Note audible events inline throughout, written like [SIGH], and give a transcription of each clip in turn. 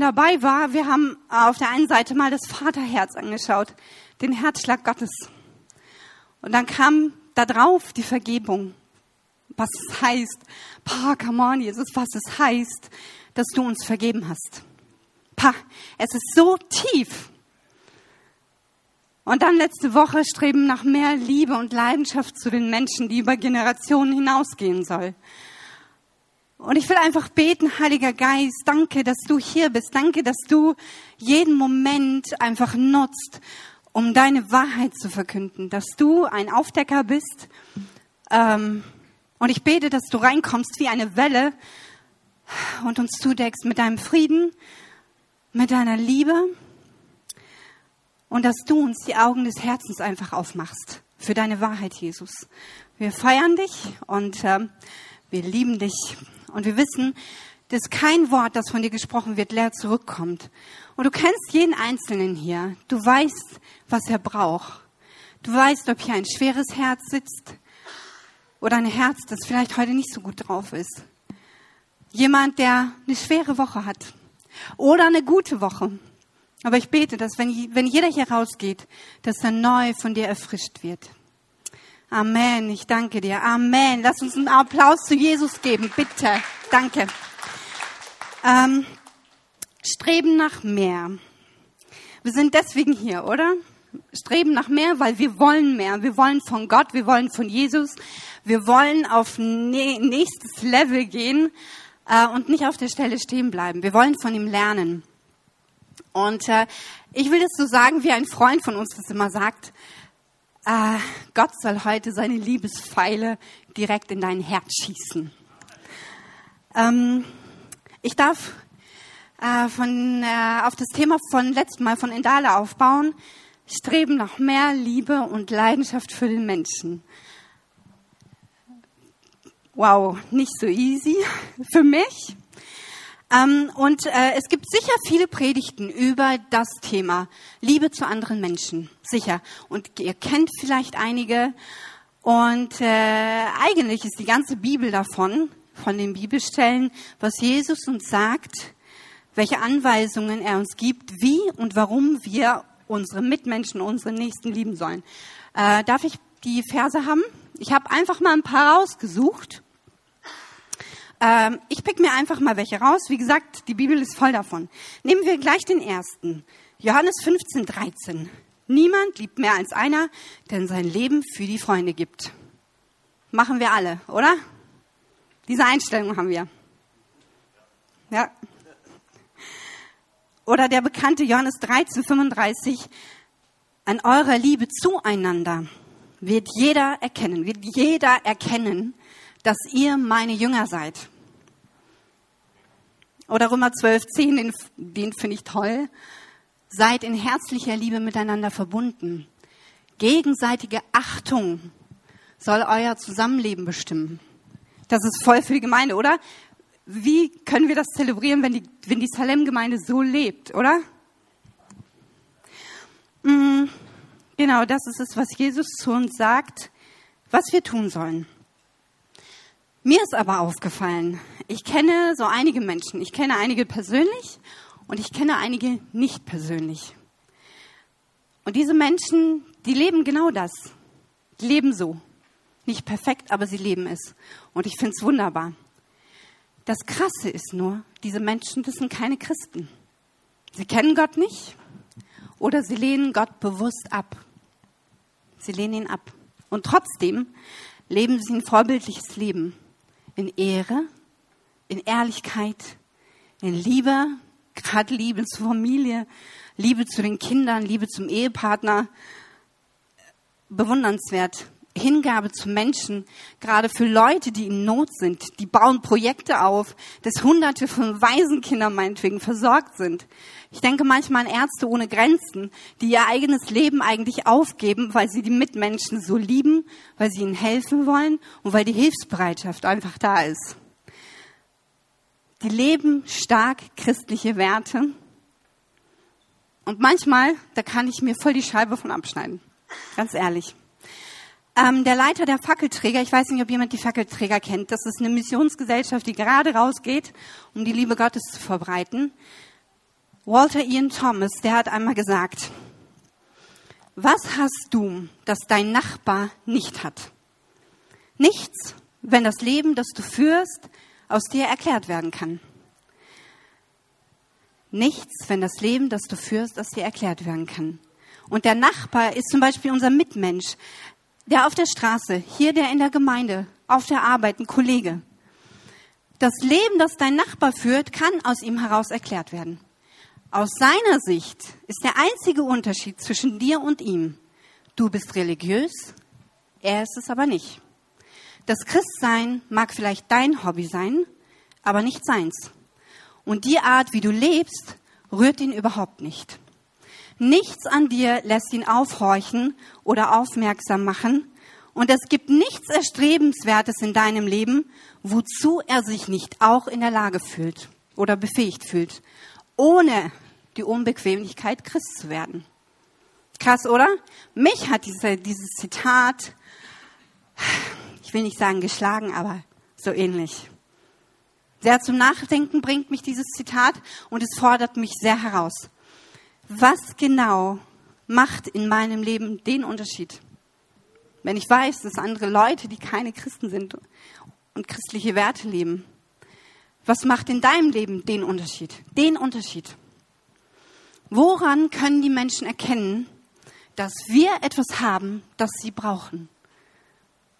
Dabei war, wir haben auf der einen Seite mal das Vaterherz angeschaut, den Herzschlag Gottes. Und dann kam da drauf die Vergebung, was es heißt. Pa, come on, Jesus, was es heißt, dass du uns vergeben hast. Pa, es ist so tief. Und dann letzte Woche streben nach mehr Liebe und Leidenschaft zu den Menschen, die über Generationen hinausgehen soll. Und ich will einfach beten, Heiliger Geist, danke, dass du hier bist. Danke, dass du jeden Moment einfach nutzt, um deine Wahrheit zu verkünden. Dass du ein Aufdecker bist. Ähm, und ich bete, dass du reinkommst wie eine Welle und uns zudeckst mit deinem Frieden, mit deiner Liebe. Und dass du uns die Augen des Herzens einfach aufmachst für deine Wahrheit, Jesus. Wir feiern dich und äh, wir lieben dich. Und wir wissen, dass kein Wort, das von dir gesprochen wird, leer zurückkommt. Und du kennst jeden Einzelnen hier. Du weißt, was er braucht. Du weißt, ob hier ein schweres Herz sitzt oder ein Herz, das vielleicht heute nicht so gut drauf ist. Jemand, der eine schwere Woche hat oder eine gute Woche. Aber ich bete, dass wenn, wenn jeder hier rausgeht, dass er neu von dir erfrischt wird. Amen. Ich danke dir. Amen. Lass uns einen Applaus zu Jesus geben, bitte. Danke. Ähm, streben nach mehr. Wir sind deswegen hier, oder? Streben nach mehr, weil wir wollen mehr. Wir wollen von Gott, wir wollen von Jesus. Wir wollen auf nächstes Level gehen äh, und nicht auf der Stelle stehen bleiben. Wir wollen von ihm lernen. Und äh, ich will das so sagen, wie ein Freund von uns das immer sagt. Äh, Gott soll heute seine Liebespfeile direkt in dein Herz schießen. Ähm, ich darf äh, von, äh, auf das Thema von letztem Mal von Indale aufbauen. Streben nach mehr Liebe und Leidenschaft für den Menschen. Wow, nicht so easy [LAUGHS] für mich. Ähm, und äh, es gibt sicher viele Predigten über das Thema Liebe zu anderen Menschen. Sicher. Und ihr kennt vielleicht einige. Und äh, eigentlich ist die ganze Bibel davon, von den Bibelstellen, was Jesus uns sagt, welche Anweisungen er uns gibt, wie und warum wir unsere Mitmenschen, unsere Nächsten lieben sollen. Äh, darf ich die Verse haben? Ich habe einfach mal ein paar rausgesucht. Ähm, ich pick mir einfach mal welche raus. Wie gesagt, die Bibel ist voll davon. Nehmen wir gleich den ersten. Johannes 15, 13. Niemand liebt mehr als einer, der sein Leben für die Freunde gibt. Machen wir alle, oder? Diese Einstellung haben wir. Ja. Oder der bekannte Johannes 13, 35. An eurer Liebe zueinander wird jeder erkennen, wird jeder erkennen, dass ihr meine Jünger seid. Oder Römer 12, 10, den, den finde ich toll. Seid in herzlicher Liebe miteinander verbunden. Gegenseitige Achtung soll euer Zusammenleben bestimmen. Das ist voll für die Gemeinde, oder? Wie können wir das zelebrieren, wenn die, wenn die Salem-Gemeinde so lebt, oder? Mm, genau, das ist es, was Jesus zu uns sagt, was wir tun sollen. Mir ist aber aufgefallen, ich kenne so einige Menschen. Ich kenne einige persönlich und ich kenne einige nicht persönlich. Und diese Menschen, die leben genau das. Die leben so. Nicht perfekt, aber sie leben es. Und ich finde es wunderbar. Das Krasse ist nur, diese Menschen, das sind keine Christen. Sie kennen Gott nicht oder sie lehnen Gott bewusst ab. Sie lehnen ihn ab. Und trotzdem leben sie ein vorbildliches Leben in Ehre, in Ehrlichkeit, in Liebe, gerade Liebe zur Familie, Liebe zu den Kindern, Liebe zum Ehepartner. Bewundernswert. Hingabe zu Menschen, gerade für Leute, die in Not sind. Die bauen Projekte auf, dass Hunderte von Waisenkindern meinetwegen versorgt sind. Ich denke manchmal an Ärzte ohne Grenzen, die ihr eigenes Leben eigentlich aufgeben, weil sie die Mitmenschen so lieben, weil sie ihnen helfen wollen und weil die Hilfsbereitschaft einfach da ist. Die leben stark christliche Werte. Und manchmal, da kann ich mir voll die Scheibe von abschneiden. Ganz ehrlich. Ähm, der Leiter der Fackelträger, ich weiß nicht, ob jemand die Fackelträger kennt, das ist eine Missionsgesellschaft, die gerade rausgeht, um die Liebe Gottes zu verbreiten. Walter Ian Thomas, der hat einmal gesagt, was hast du, das dein Nachbar nicht hat? Nichts, wenn das Leben, das du führst, aus dir erklärt werden kann. Nichts, wenn das Leben, das du führst, aus dir erklärt werden kann. Und der Nachbar ist zum Beispiel unser Mitmensch, der auf der Straße, hier der in der Gemeinde, auf der Arbeit, ein Kollege. Das Leben, das dein Nachbar führt, kann aus ihm heraus erklärt werden. Aus seiner Sicht ist der einzige Unterschied zwischen dir und ihm, du bist religiös, er ist es aber nicht. Das Christsein mag vielleicht dein Hobby sein, aber nicht seins. Und die Art, wie du lebst, rührt ihn überhaupt nicht. Nichts an dir lässt ihn aufhorchen oder aufmerksam machen. Und es gibt nichts Erstrebenswertes in deinem Leben, wozu er sich nicht auch in der Lage fühlt oder befähigt fühlt, ohne die Unbequemlichkeit, Christ zu werden. Krass, oder? Mich hat diese, dieses Zitat, ich will nicht sagen geschlagen, aber so ähnlich. Sehr zum Nachdenken bringt mich dieses Zitat und es fordert mich sehr heraus. Was genau macht in meinem Leben den Unterschied? Wenn ich weiß, dass andere Leute, die keine Christen sind und christliche Werte leben, was macht in deinem Leben den Unterschied? Den Unterschied. Woran können die Menschen erkennen, dass wir etwas haben, das sie brauchen?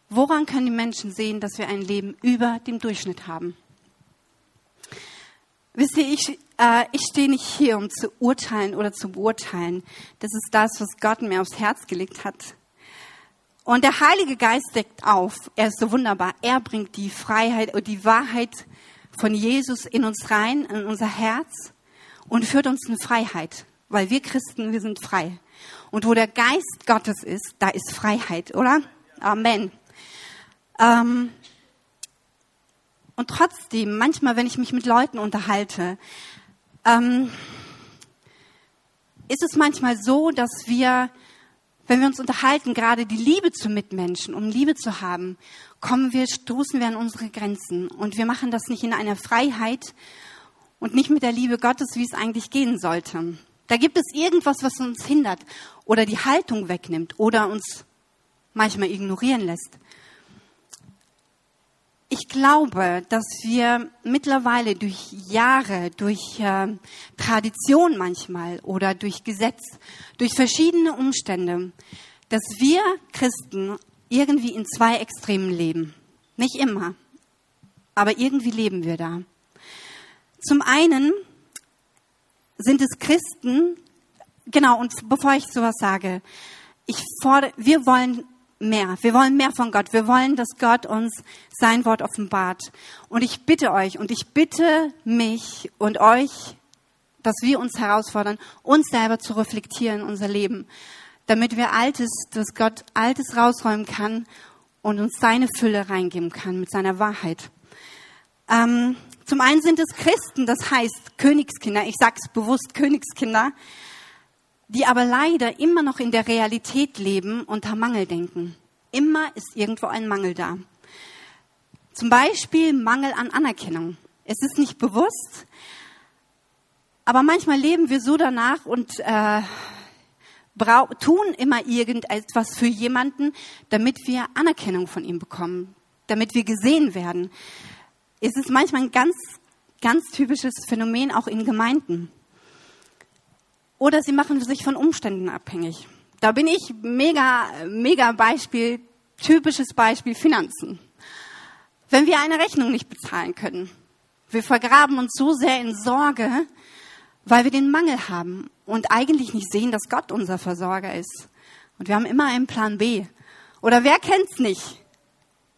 Woran können die Menschen sehen, dass wir ein Leben über dem Durchschnitt haben? Wisst ihr, ich, äh, ich stehe nicht hier, um zu urteilen oder zu beurteilen. Das ist das, was Gott mir aufs Herz gelegt hat. Und der Heilige Geist deckt auf. Er ist so wunderbar. Er bringt die Freiheit und die Wahrheit von Jesus in uns rein, in unser Herz und führt uns in Freiheit. Weil wir Christen, wir sind frei. Und wo der Geist Gottes ist, da ist Freiheit, oder? Amen. Ähm, und trotzdem, manchmal, wenn ich mich mit Leuten unterhalte, ähm, ist es manchmal so, dass wir, wenn wir uns unterhalten, gerade die Liebe zu Mitmenschen, um Liebe zu haben, kommen wir, stoßen wir an unsere Grenzen. Und wir machen das nicht in einer Freiheit und nicht mit der Liebe Gottes, wie es eigentlich gehen sollte. Da gibt es irgendwas, was uns hindert oder die Haltung wegnimmt oder uns manchmal ignorieren lässt. Ich glaube, dass wir mittlerweile durch Jahre, durch äh, Tradition manchmal oder durch Gesetz, durch verschiedene Umstände, dass wir Christen irgendwie in zwei Extremen leben. Nicht immer, aber irgendwie leben wir da. Zum einen sind es Christen, genau, und bevor ich sowas sage, ich fordere, wir wollen mehr. Wir wollen mehr von Gott. Wir wollen, dass Gott uns sein Wort offenbart. Und ich bitte euch und ich bitte mich und euch, dass wir uns herausfordern, uns selber zu reflektieren, unser Leben, damit wir Altes, dass Gott Altes rausräumen kann und uns seine Fülle reingeben kann mit seiner Wahrheit. Ähm, zum einen sind es Christen, das heißt Königskinder. Ich sage es bewusst Königskinder die aber leider immer noch in der Realität leben unter Mangeldenken. Immer ist irgendwo ein Mangel da. Zum Beispiel Mangel an Anerkennung. Es ist nicht bewusst, aber manchmal leben wir so danach und äh, tun immer irgendetwas für jemanden, damit wir Anerkennung von ihm bekommen, damit wir gesehen werden. Es ist manchmal ein ganz, ganz typisches Phänomen auch in Gemeinden. Oder sie machen sich von Umständen abhängig. Da bin ich mega, mega Beispiel, typisches Beispiel Finanzen. Wenn wir eine Rechnung nicht bezahlen können, wir vergraben uns so sehr in Sorge, weil wir den Mangel haben und eigentlich nicht sehen, dass Gott unser Versorger ist. Und wir haben immer einen Plan B. Oder wer kennt's nicht?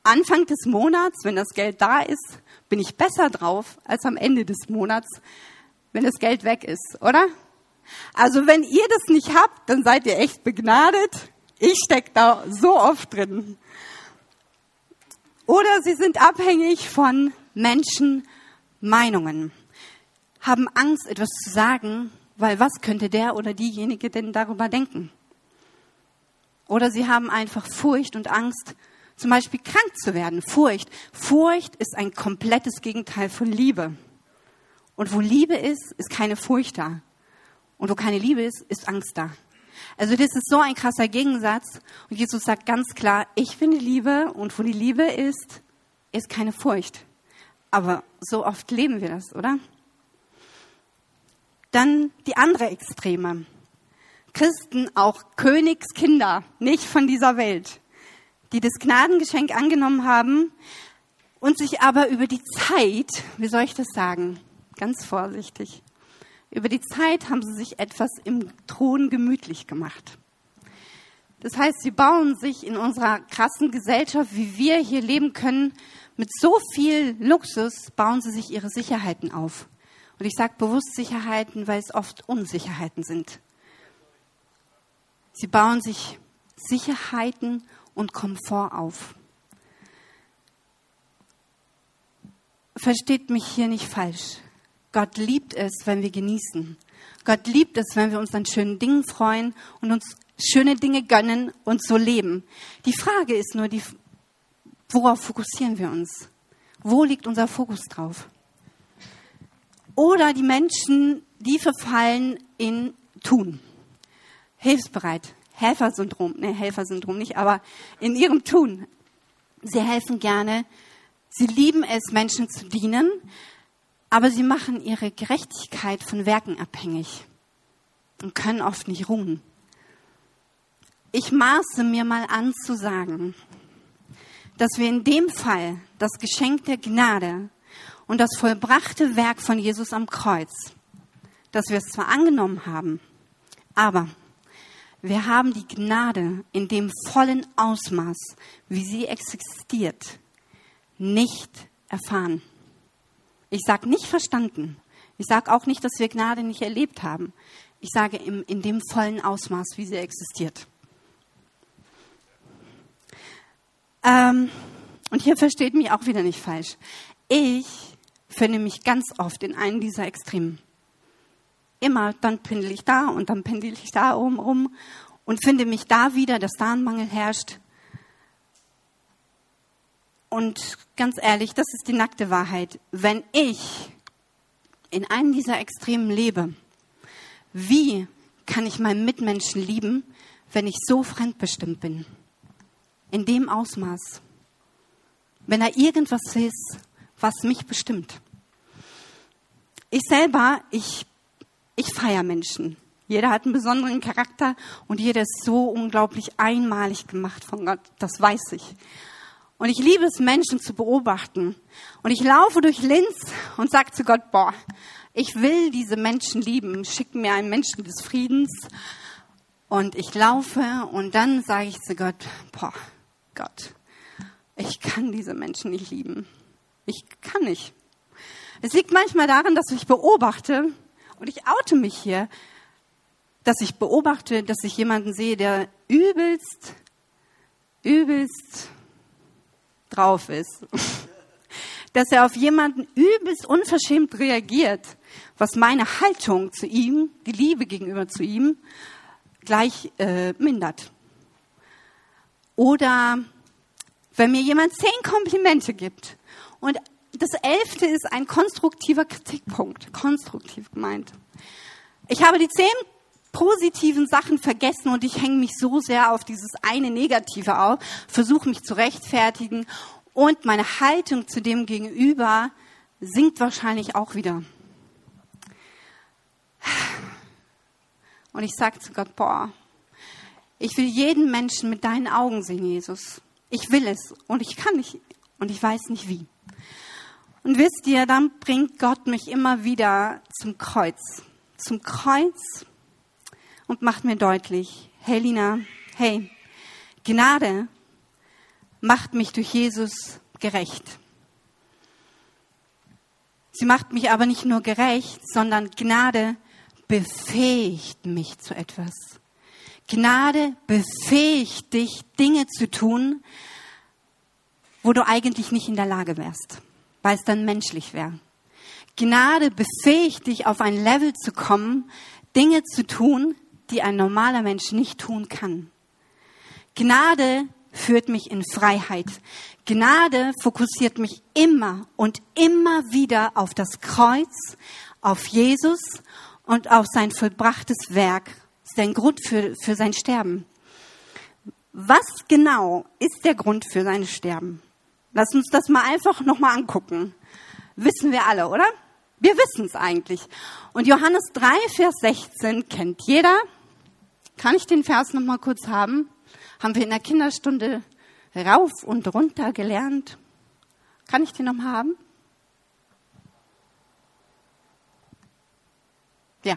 Anfang des Monats, wenn das Geld da ist, bin ich besser drauf als am Ende des Monats, wenn das Geld weg ist, oder? Also wenn ihr das nicht habt, dann seid ihr echt begnadet. Ich stecke da so oft drin. Oder sie sind abhängig von Menschen Meinungen, haben Angst, etwas zu sagen, weil was könnte der oder diejenige denn darüber denken? Oder sie haben einfach Furcht und Angst, zum Beispiel krank zu werden. Furcht. Furcht ist ein komplettes Gegenteil von Liebe. Und wo Liebe ist, ist keine Furcht da. Und wo keine Liebe ist, ist Angst da. Also das ist so ein krasser Gegensatz. Und Jesus sagt ganz klar, ich bin die Liebe und wo die Liebe ist, ist keine Furcht. Aber so oft leben wir das, oder? Dann die andere Extreme. Christen, auch Königskinder, nicht von dieser Welt, die das Gnadengeschenk angenommen haben und sich aber über die Zeit, wie soll ich das sagen, ganz vorsichtig, über die Zeit haben sie sich etwas im Thron gemütlich gemacht. Das heißt, sie bauen sich in unserer krassen Gesellschaft, wie wir hier leben können, mit so viel Luxus, bauen sie sich ihre Sicherheiten auf. Und ich sage bewusst Sicherheiten, weil es oft Unsicherheiten sind. Sie bauen sich Sicherheiten und Komfort auf. Versteht mich hier nicht falsch. Gott liebt es, wenn wir genießen. Gott liebt es, wenn wir uns an schönen Dingen freuen und uns schöne Dinge gönnen und so leben. Die Frage ist nur, die, worauf fokussieren wir uns? Wo liegt unser Fokus drauf? Oder die Menschen, die verfallen in Tun. Hilfsbereit. Helfersyndrom. Ne, Helfersyndrom nicht, aber in ihrem Tun. Sie helfen gerne. Sie lieben es, Menschen zu dienen aber sie machen ihre Gerechtigkeit von Werken abhängig und können oft nicht ruhen. Ich maße mir mal an zu sagen, dass wir in dem Fall das Geschenk der Gnade und das vollbrachte Werk von Jesus am Kreuz, dass wir es zwar angenommen haben, aber wir haben die Gnade in dem vollen Ausmaß, wie sie existiert, nicht erfahren. Ich sage nicht verstanden. Ich sage auch nicht, dass wir Gnade nicht erlebt haben. Ich sage im, in dem vollen Ausmaß, wie sie existiert. Ähm, und hier versteht mich auch wieder nicht falsch. Ich finde mich ganz oft in einem dieser Extremen. Immer, dann pendel ich da und dann pendel ich da oben rum und finde mich da wieder, dass da ein Mangel herrscht. Und ganz ehrlich, das ist die nackte Wahrheit. Wenn ich in einem dieser Extremen lebe, wie kann ich meinen Mitmenschen lieben, wenn ich so fremdbestimmt bin? In dem Ausmaß. Wenn da irgendwas ist, was mich bestimmt. Ich selber, ich, ich feiere Menschen. Jeder hat einen besonderen Charakter und jeder ist so unglaublich einmalig gemacht von Gott. Das weiß ich. Und ich liebe es, Menschen zu beobachten. Und ich laufe durch Linz und sage zu Gott, boah, ich will diese Menschen lieben. Schick mir einen Menschen des Friedens. Und ich laufe und dann sage ich zu Gott, boah, Gott, ich kann diese Menschen nicht lieben. Ich kann nicht. Es liegt manchmal daran, dass ich beobachte, und ich oute mich hier, dass ich beobachte, dass ich jemanden sehe, der übelst, übelst drauf ist. Dass er auf jemanden übelst unverschämt reagiert, was meine Haltung zu ihm, die Liebe gegenüber zu ihm, gleich äh, mindert. Oder wenn mir jemand zehn Komplimente gibt und das elfte ist ein konstruktiver Kritikpunkt, konstruktiv gemeint. Ich habe die zehn positiven Sachen vergessen und ich hänge mich so sehr auf dieses eine Negative auf, versuche mich zu rechtfertigen und meine Haltung zu dem Gegenüber sinkt wahrscheinlich auch wieder. Und ich sage zu Gott, boah, ich will jeden Menschen mit deinen Augen sehen, Jesus. Ich will es und ich kann nicht und ich weiß nicht wie. Und wisst ihr, dann bringt Gott mich immer wieder zum Kreuz. Zum Kreuz und macht mir deutlich, hey Lina, hey, Gnade macht mich durch Jesus gerecht. Sie macht mich aber nicht nur gerecht, sondern Gnade befähigt mich zu etwas. Gnade befähigt dich, Dinge zu tun, wo du eigentlich nicht in der Lage wärst, weil es dann menschlich wäre. Gnade befähigt dich, auf ein Level zu kommen, Dinge zu tun, die ein normaler Mensch nicht tun kann. Gnade führt mich in Freiheit. Gnade fokussiert mich immer und immer wieder auf das Kreuz, auf Jesus und auch sein vollbrachtes Werk, sein Grund für, für sein Sterben. Was genau ist der Grund für sein Sterben? Lass uns das mal einfach nochmal angucken. Wissen wir alle, oder? Wir wissen es eigentlich. Und Johannes 3, Vers 16 kennt jeder. Kann ich den Vers nochmal kurz haben? Haben wir in der Kinderstunde rauf und runter gelernt. Kann ich den nochmal haben? Ja.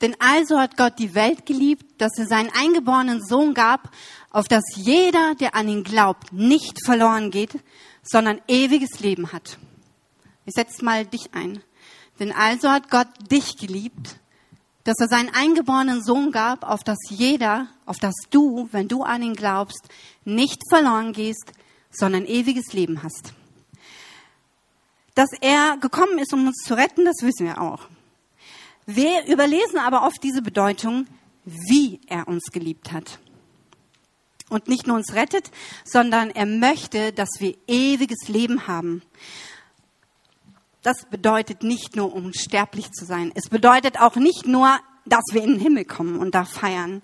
Denn also hat Gott die Welt geliebt, dass er seinen eingeborenen Sohn gab, auf dass jeder, der an ihn glaubt, nicht verloren geht, sondern ewiges Leben hat. Ich setze mal dich ein. Denn also hat Gott dich geliebt, dass er seinen eingeborenen Sohn gab, auf dass jeder, auf dass du, wenn du an ihn glaubst, nicht verloren gehst, sondern ewiges Leben hast. Dass er gekommen ist, um uns zu retten, das wissen wir auch. Wir überlesen aber oft diese Bedeutung, wie er uns geliebt hat. Und nicht nur uns rettet, sondern er möchte, dass wir ewiges Leben haben das bedeutet nicht nur unsterblich zu sein. Es bedeutet auch nicht nur, dass wir in den Himmel kommen und da feiern.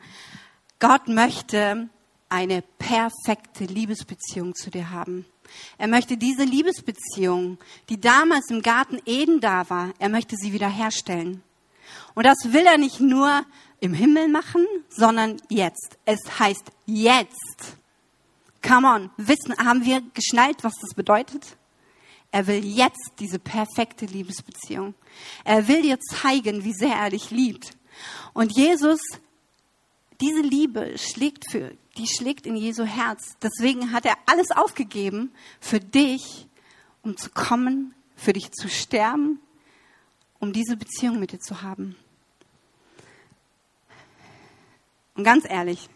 Gott möchte eine perfekte Liebesbeziehung zu dir haben. Er möchte diese Liebesbeziehung, die damals im Garten Eden da war, er möchte sie wiederherstellen. Und das will er nicht nur im Himmel machen, sondern jetzt. Es heißt jetzt. Come on, wissen, haben wir geschnallt, was das bedeutet? Er will jetzt diese perfekte Liebesbeziehung. Er will dir zeigen, wie sehr er dich liebt. Und Jesus, diese Liebe schlägt für, die schlägt in Jesu Herz. Deswegen hat er alles aufgegeben für dich, um zu kommen, für dich zu sterben, um diese Beziehung mit dir zu haben. Und ganz ehrlich,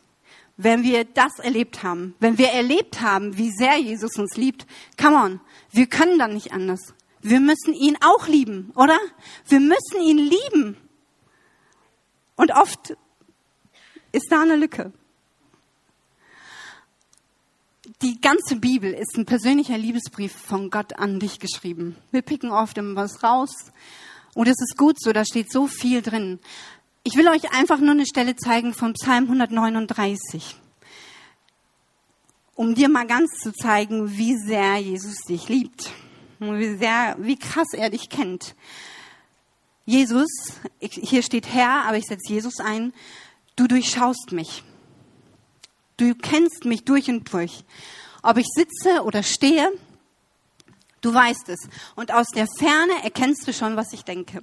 wenn wir das erlebt haben, wenn wir erlebt haben, wie sehr Jesus uns liebt, come on, wir können dann nicht anders. Wir müssen ihn auch lieben, oder? Wir müssen ihn lieben. Und oft ist da eine Lücke. Die ganze Bibel ist ein persönlicher Liebesbrief von Gott an dich geschrieben. Wir picken oft immer was raus. Und es ist gut so, da steht so viel drin. Ich will euch einfach nur eine Stelle zeigen vom Psalm 139, um dir mal ganz zu zeigen, wie sehr Jesus dich liebt und wie sehr, wie krass er dich kennt. Jesus, hier steht Herr, aber ich setze Jesus ein, du durchschaust mich. Du kennst mich durch und durch. Ob ich sitze oder stehe, du weißt es. Und aus der Ferne erkennst du schon, was ich denke.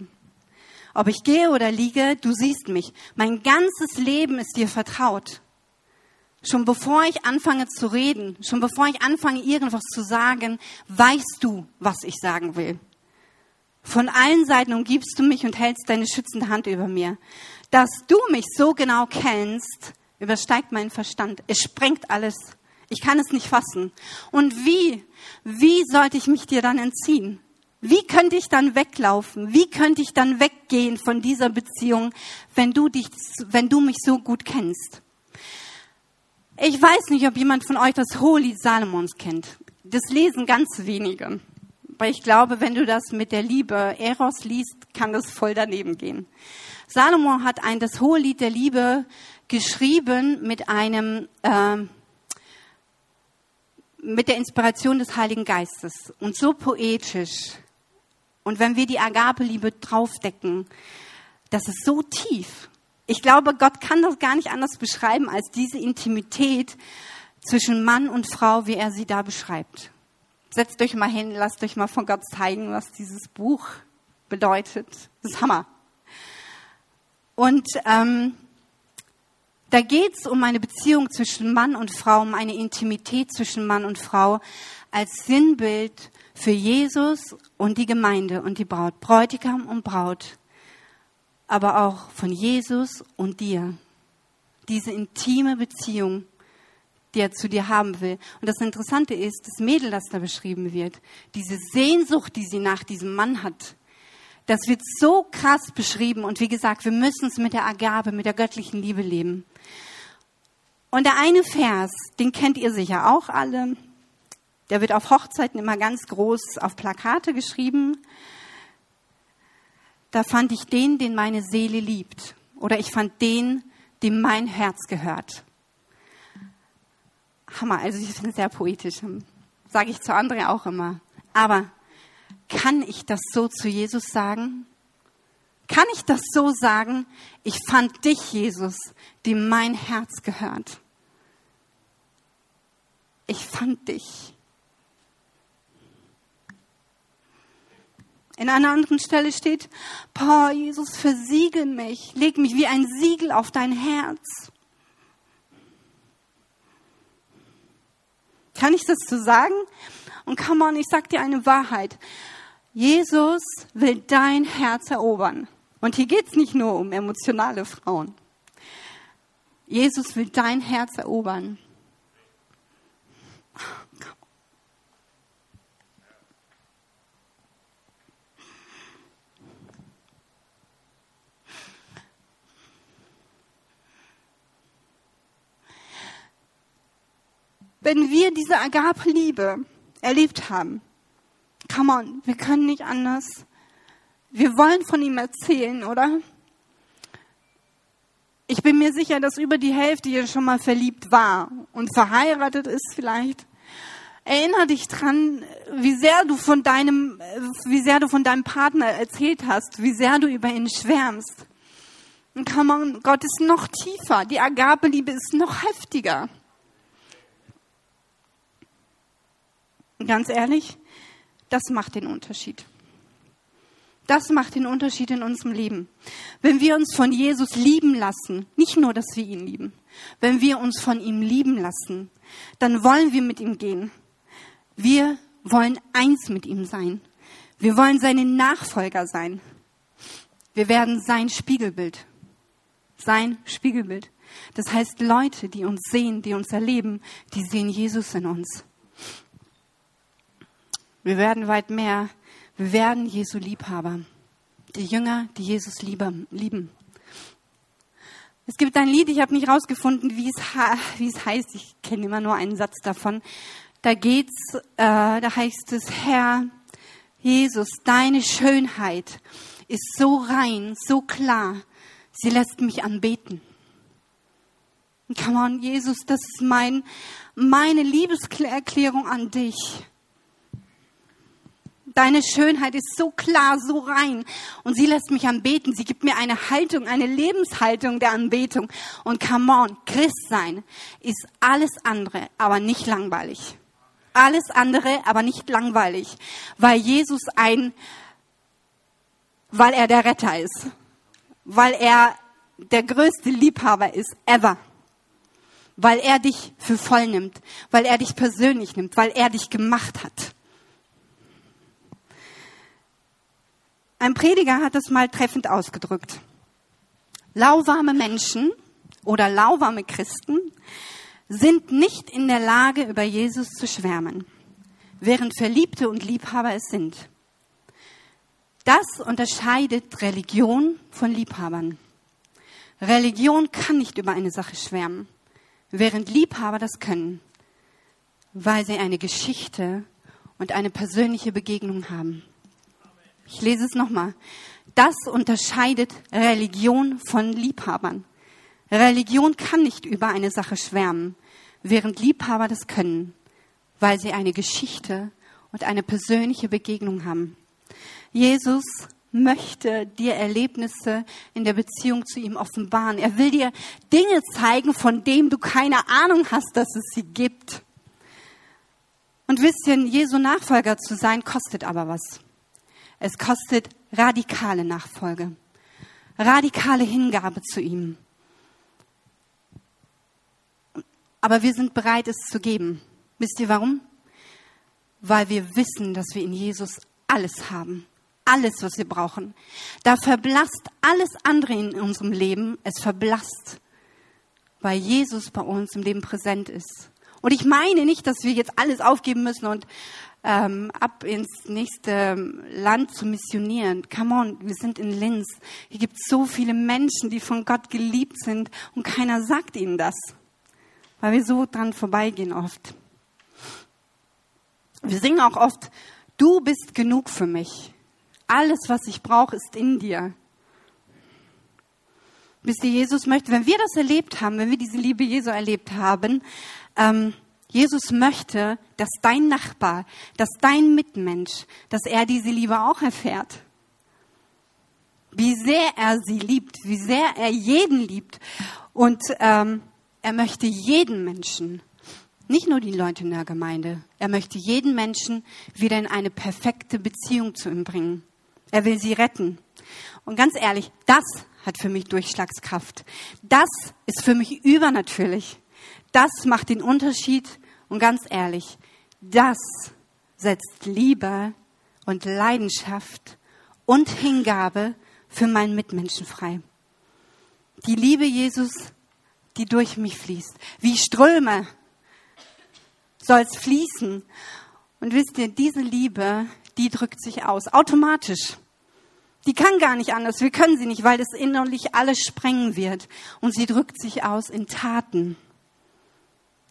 Ob ich gehe oder liege, du siehst mich. Mein ganzes Leben ist dir vertraut. Schon bevor ich anfange zu reden, schon bevor ich anfange, irgendwas zu sagen, weißt du, was ich sagen will. Von allen Seiten umgibst du mich und hältst deine schützende Hand über mir. Dass du mich so genau kennst, übersteigt meinen Verstand. Es sprengt alles. Ich kann es nicht fassen. Und wie, wie sollte ich mich dir dann entziehen? Wie könnte ich dann weglaufen? Wie könnte ich dann weggehen von dieser Beziehung, wenn du dich, wenn du mich so gut kennst? Ich weiß nicht, ob jemand von euch das Hohelied Salomons kennt. Das lesen ganz wenige. Weil ich glaube, wenn du das mit der Liebe Eros liest, kann das voll daneben gehen. Salomon hat ein, das Hohelied der Liebe geschrieben mit einem, äh, mit der Inspiration des Heiligen Geistes und so poetisch, und wenn wir die Agapeliebe draufdecken, das ist so tief. Ich glaube, Gott kann das gar nicht anders beschreiben als diese Intimität zwischen Mann und Frau, wie er sie da beschreibt. Setzt euch mal hin, lasst euch mal von Gott zeigen, was dieses Buch bedeutet. Das ist Hammer. Und ähm, da geht's um eine Beziehung zwischen Mann und Frau, um eine Intimität zwischen Mann und Frau als Sinnbild für Jesus und die Gemeinde und die Braut, Bräutigam und Braut, aber auch von Jesus und dir. Diese intime Beziehung, die er zu dir haben will. Und das Interessante ist, das Mädel, das da beschrieben wird, diese Sehnsucht, die sie nach diesem Mann hat, das wird so krass beschrieben. Und wie gesagt, wir müssen es mit der Agabe, mit der göttlichen Liebe leben. Und der eine Vers, den kennt ihr sicher auch alle. Der wird auf Hochzeiten immer ganz groß auf Plakate geschrieben. da fand ich den, den meine Seele liebt. Oder ich fand den, dem mein Herz gehört. Hammer, also ich finde es sehr poetisch. Sage ich zu anderen auch immer. Aber kann ich das so zu Jesus sagen? Kann ich das so sagen? Ich fand dich, Jesus, dem mein Herz gehört. Ich fand dich. In einer anderen Stelle steht, Boah, Jesus, versiegel mich, leg mich wie ein Siegel auf dein Herz. Kann ich das so sagen? Und come on, ich sag dir eine Wahrheit. Jesus will dein Herz erobern. Und hier geht's nicht nur um emotionale Frauen. Jesus will dein Herz erobern. Wenn wir diese Agape-Liebe erlebt haben, come on, wir können nicht anders. Wir wollen von ihm erzählen, oder? Ich bin mir sicher, dass über die Hälfte hier schon mal verliebt war und verheiratet ist vielleicht. Erinner dich dran, wie sehr du von deinem, wie sehr du von deinem Partner erzählt hast, wie sehr du über ihn schwärmst. Und kann man, Gott ist noch tiefer. Die Agape-Liebe ist noch heftiger. Ganz ehrlich, das macht den Unterschied. Das macht den Unterschied in unserem Leben. Wenn wir uns von Jesus lieben lassen, nicht nur, dass wir ihn lieben, wenn wir uns von ihm lieben lassen, dann wollen wir mit ihm gehen. Wir wollen eins mit ihm sein. Wir wollen seine Nachfolger sein. Wir werden sein Spiegelbild. Sein Spiegelbild. Das heißt, Leute, die uns sehen, die uns erleben, die sehen Jesus in uns. Wir werden weit mehr. Wir werden Jesu Liebhaber. Die Jünger, die Jesus lieben. Es gibt ein Lied, ich habe nicht rausgefunden, wie es, wie es heißt. Ich kenne immer nur einen Satz davon. Da geht's, äh, da heißt es, Herr Jesus, deine Schönheit ist so rein, so klar. Sie lässt mich anbeten. Come on, Jesus, das ist mein, meine Liebeserklärung an dich. Deine Schönheit ist so klar, so rein. Und sie lässt mich anbeten. Sie gibt mir eine Haltung, eine Lebenshaltung der Anbetung. Und come on, Christ sein ist alles andere, aber nicht langweilig. Alles andere, aber nicht langweilig. Weil Jesus ein, weil er der Retter ist. Weil er der größte Liebhaber ist ever. Weil er dich für voll nimmt. Weil er dich persönlich nimmt. Weil er dich gemacht hat. Ein Prediger hat es mal treffend ausgedrückt. Lauwarme Menschen oder lauwarme Christen sind nicht in der Lage, über Jesus zu schwärmen, während Verliebte und Liebhaber es sind. Das unterscheidet Religion von Liebhabern. Religion kann nicht über eine Sache schwärmen, während Liebhaber das können, weil sie eine Geschichte und eine persönliche Begegnung haben. Ich lese es nochmal. Das unterscheidet Religion von Liebhabern. Religion kann nicht über eine Sache schwärmen, während Liebhaber das können, weil sie eine Geschichte und eine persönliche Begegnung haben. Jesus möchte dir Erlebnisse in der Beziehung zu ihm offenbaren. Er will dir Dinge zeigen, von denen du keine Ahnung hast, dass es sie gibt. Und wisst ihr, Jesu Nachfolger zu sein, kostet aber was. Es kostet radikale Nachfolge, radikale Hingabe zu ihm. Aber wir sind bereit, es zu geben. Wisst ihr warum? Weil wir wissen, dass wir in Jesus alles haben. Alles, was wir brauchen. Da verblasst alles andere in unserem Leben. Es verblasst, weil Jesus bei uns im Leben präsent ist. Und ich meine nicht, dass wir jetzt alles aufgeben müssen und ähm, ab ins nächste Land zu missionieren. Come on, wir sind in Linz. Hier gibt es so viele Menschen, die von Gott geliebt sind und keiner sagt ihnen das, weil wir so dran vorbeigehen oft. Wir singen auch oft, du bist genug für mich. Alles, was ich brauche, ist in dir. Wisst ihr, Jesus möchte, wenn wir das erlebt haben, wenn wir diese Liebe Jesu erlebt haben, ähm, Jesus möchte, dass dein Nachbar, dass dein Mitmensch, dass er diese Liebe auch erfährt. Wie sehr er sie liebt, wie sehr er jeden liebt. Und ähm, er möchte jeden Menschen, nicht nur die Leute in der Gemeinde, er möchte jeden Menschen wieder in eine perfekte Beziehung zu ihm bringen. Er will sie retten. Und ganz ehrlich, das hat für mich Durchschlagskraft. Das ist für mich übernatürlich. Das macht den Unterschied. Und ganz ehrlich, das setzt Liebe und Leidenschaft und Hingabe für meinen Mitmenschen frei. Die Liebe Jesus, die durch mich fließt. Wie Ströme soll es fließen. Und wisst ihr, diese Liebe, die drückt sich aus, automatisch. Die kann gar nicht anders. Wir können sie nicht, weil das innerlich alles sprengen wird. Und sie drückt sich aus in Taten.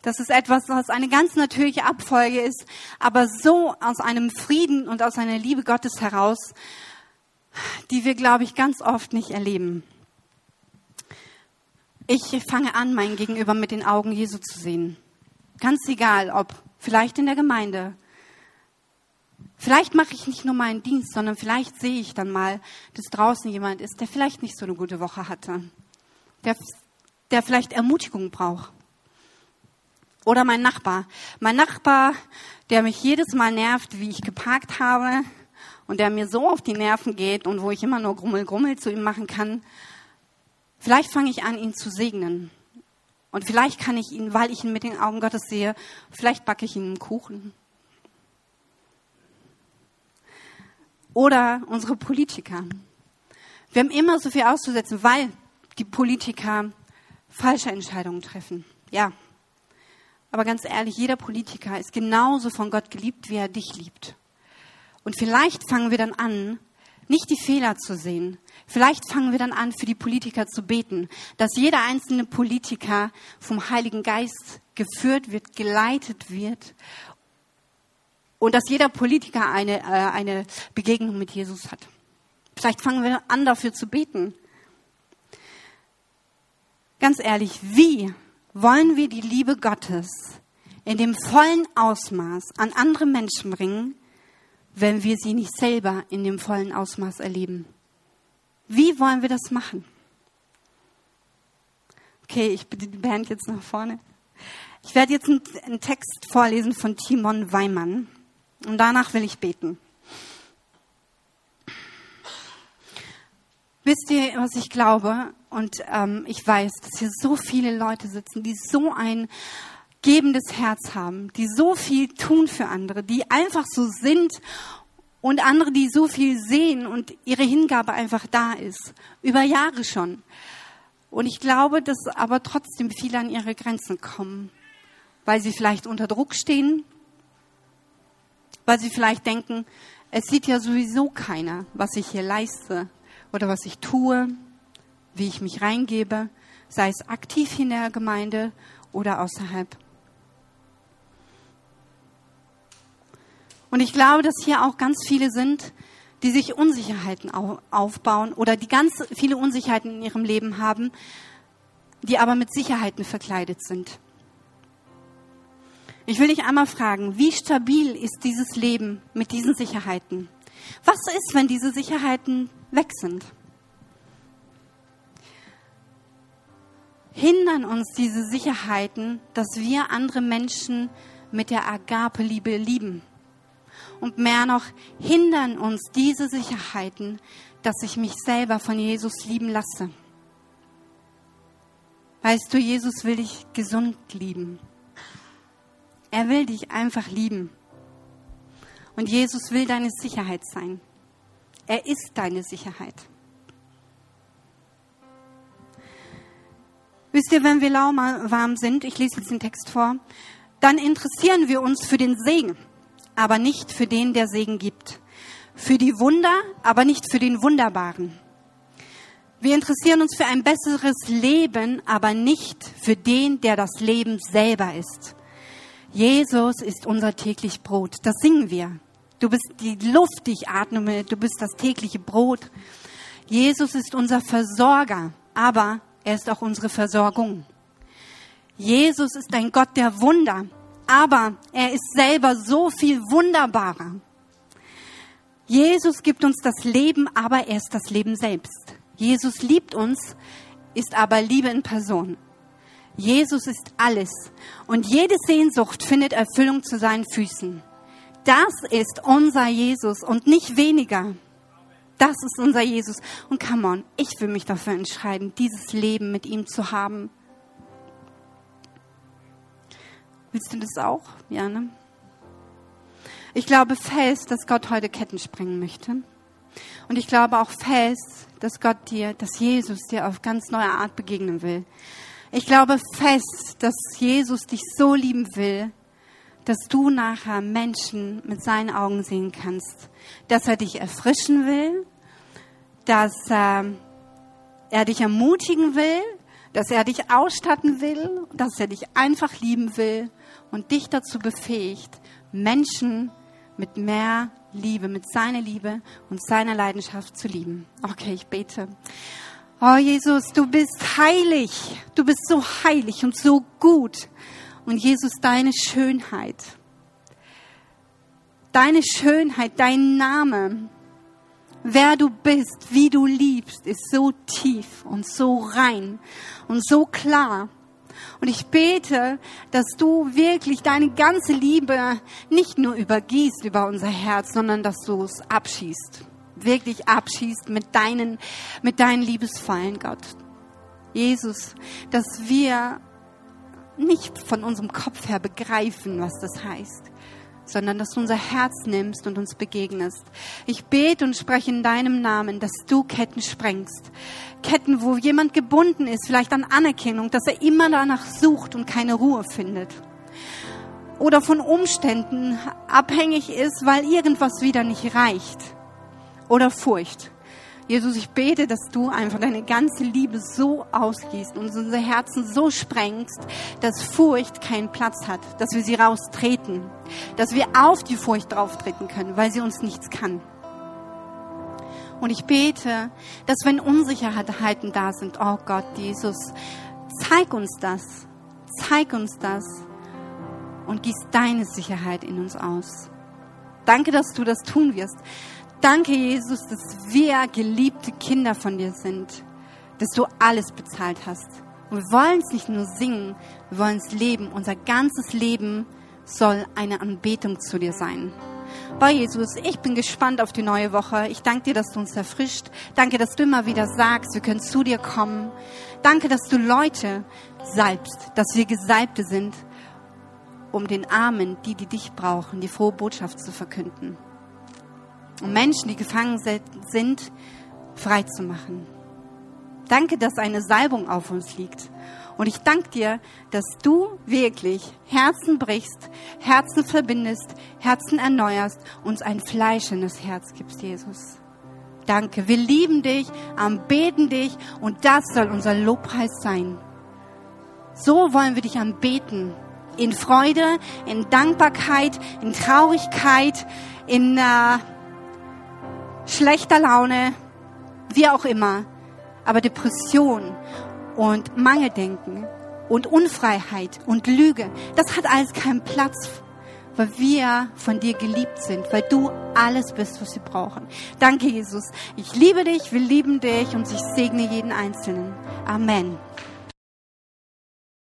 Das ist etwas, was eine ganz natürliche Abfolge ist, aber so aus einem Frieden und aus einer Liebe Gottes heraus, die wir, glaube ich, ganz oft nicht erleben. Ich fange an, mein Gegenüber mit den Augen Jesu zu sehen. Ganz egal, ob vielleicht in der Gemeinde, Vielleicht mache ich nicht nur meinen Dienst, sondern vielleicht sehe ich dann mal, dass draußen jemand ist, der vielleicht nicht so eine gute Woche hatte, der, der vielleicht Ermutigung braucht. Oder mein Nachbar. Mein Nachbar, der mich jedes Mal nervt, wie ich geparkt habe und der mir so auf die Nerven geht und wo ich immer nur Grummel, Grummel zu ihm machen kann. Vielleicht fange ich an, ihn zu segnen. Und vielleicht kann ich ihn, weil ich ihn mit den Augen Gottes sehe, vielleicht backe ich ihm einen Kuchen Oder unsere Politiker. Wir haben immer so viel auszusetzen, weil die Politiker falsche Entscheidungen treffen. Ja. Aber ganz ehrlich, jeder Politiker ist genauso von Gott geliebt, wie er dich liebt. Und vielleicht fangen wir dann an, nicht die Fehler zu sehen. Vielleicht fangen wir dann an, für die Politiker zu beten, dass jeder einzelne Politiker vom Heiligen Geist geführt wird, geleitet wird und dass jeder Politiker eine, äh, eine Begegnung mit Jesus hat. Vielleicht fangen wir an, dafür zu beten. Ganz ehrlich, wie wollen wir die Liebe Gottes in dem vollen Ausmaß an andere Menschen bringen, wenn wir sie nicht selber in dem vollen Ausmaß erleben? Wie wollen wir das machen? Okay, ich bitte die Band jetzt nach vorne. Ich werde jetzt einen, Text vorlesen von Timon Weimann. Und danach will ich beten. Wisst ihr, was ich glaube? Und ähm, ich weiß, dass hier so viele Leute sitzen, die so ein gebendes Herz haben, die so viel tun für andere, die einfach so sind und andere, die so viel sehen und ihre Hingabe einfach da ist, über Jahre schon. Und ich glaube, dass aber trotzdem viele an ihre Grenzen kommen, weil sie vielleicht unter Druck stehen, weil sie vielleicht denken, es sieht ja sowieso keiner, was ich hier leiste oder was ich tue, wie ich mich reingebe, sei es aktiv in der Gemeinde oder außerhalb. Und ich glaube, dass hier auch ganz viele sind, die sich Unsicherheiten aufbauen oder die ganz viele Unsicherheiten in ihrem Leben haben, die aber mit Sicherheiten verkleidet sind. Ich will dich einmal fragen, wie stabil ist dieses Leben mit diesen Sicherheiten? Was ist, wenn diese Sicherheiten weg sind? Hindern uns diese Sicherheiten, dass wir andere Menschen mit der Agape-Liebe lieben? Und mehr noch, hindern uns diese Sicherheiten, dass ich mich selber von Jesus lieben lasse? Weißt du, Jesus will dich gesund lieben. Er will dich einfach lieben. Und Jesus will deine Sicherheit sein. Er ist deine Sicherheit. Wisst ihr, wenn wir lauwarm sind, ich lese jetzt den Text vor, dann interessieren wir uns für den Segen, aber nicht für den, der Segen gibt. Für die Wunder, aber nicht für den Wunderbaren. Wir interessieren uns für ein besseres Leben, aber nicht für den, der das Leben selber ist. Jesus ist unser täglich Brot. Das singen wir. Du bist die Luft, die ich atme. Du bist das tägliche Brot. Jesus ist unser Versorger, aber er ist auch unsere Versorgung. Jesus ist ein Gott der Wunder, aber er ist selber so viel wunderbarer. Jesus gibt uns das Leben, aber er ist das Leben selbst. Jesus liebt uns, ist aber Liebe in Person. Jesus ist alles und jede Sehnsucht findet Erfüllung zu seinen Füßen. Das ist unser Jesus und nicht weniger. Das ist unser Jesus. Und come on, ich will mich dafür entscheiden, dieses Leben mit ihm zu haben. Willst du das auch? Ja, ne? Ich glaube fest, dass Gott heute Ketten sprengen möchte. Und ich glaube auch fest, dass Gott dir, dass Jesus dir auf ganz neue Art begegnen will. Ich glaube fest, dass Jesus dich so lieben will, dass du nachher Menschen mit seinen Augen sehen kannst. Dass er dich erfrischen will, dass äh, er dich ermutigen will, dass er dich ausstatten will, dass er dich einfach lieben will und dich dazu befähigt, Menschen mit mehr Liebe, mit seiner Liebe und seiner Leidenschaft zu lieben. Okay, ich bete. Oh Jesus, du bist heilig. Du bist so heilig und so gut. Und Jesus, deine Schönheit, deine Schönheit, dein Name, wer du bist, wie du liebst, ist so tief und so rein und so klar. Und ich bete, dass du wirklich deine ganze Liebe nicht nur übergießt über unser Herz, sondern dass du es abschießt. Wirklich abschießt mit deinen, mit deinen Liebesfallen, Gott. Jesus, dass wir nicht von unserem Kopf her begreifen, was das heißt sondern dass du unser Herz nimmst und uns begegnest. Ich bete und spreche in deinem Namen, dass du Ketten sprengst. Ketten, wo jemand gebunden ist, vielleicht an Anerkennung, dass er immer danach sucht und keine Ruhe findet. Oder von Umständen abhängig ist, weil irgendwas wieder nicht reicht. Oder Furcht. Jesus, ich bete, dass du einfach deine ganze Liebe so ausgießt und unsere Herzen so sprengst, dass Furcht keinen Platz hat, dass wir sie raustreten, dass wir auf die Furcht drauftreten können, weil sie uns nichts kann. Und ich bete, dass wenn Unsicherheiten da sind, oh Gott, Jesus, zeig uns das, zeig uns das und gieß deine Sicherheit in uns aus. Danke, dass du das tun wirst. Danke, Jesus, dass wir geliebte Kinder von dir sind, dass du alles bezahlt hast. Und wir wollen es nicht nur singen, wir wollen es leben. Unser ganzes Leben soll eine Anbetung zu dir sein. Bei Jesus, ich bin gespannt auf die neue Woche. Ich danke dir, dass du uns erfrischt. Danke, dass du immer wieder sagst, wir können zu dir kommen. Danke, dass du Leute salbst, dass wir Gesalbte sind, um den Armen, die, die dich brauchen, die frohe Botschaft zu verkünden um Menschen, die gefangen sind, frei zu machen. Danke, dass eine Salbung auf uns liegt. Und ich danke dir, dass du wirklich Herzen brichst, Herzen verbindest, Herzen erneuerst, uns ein Fleisch in das Herz gibst, Jesus. Danke. Wir lieben dich, anbeten dich und das soll unser Lobpreis sein. So wollen wir dich anbeten. In Freude, in Dankbarkeit, in Traurigkeit, in äh, schlechter Laune, wie auch immer. Aber Depression und Mangeldenken und Unfreiheit und Lüge, das hat alles keinen Platz, weil wir von dir geliebt sind, weil du alles bist, was wir brauchen. Danke, Jesus. Ich liebe dich, wir lieben dich und ich segne jeden Einzelnen. Amen.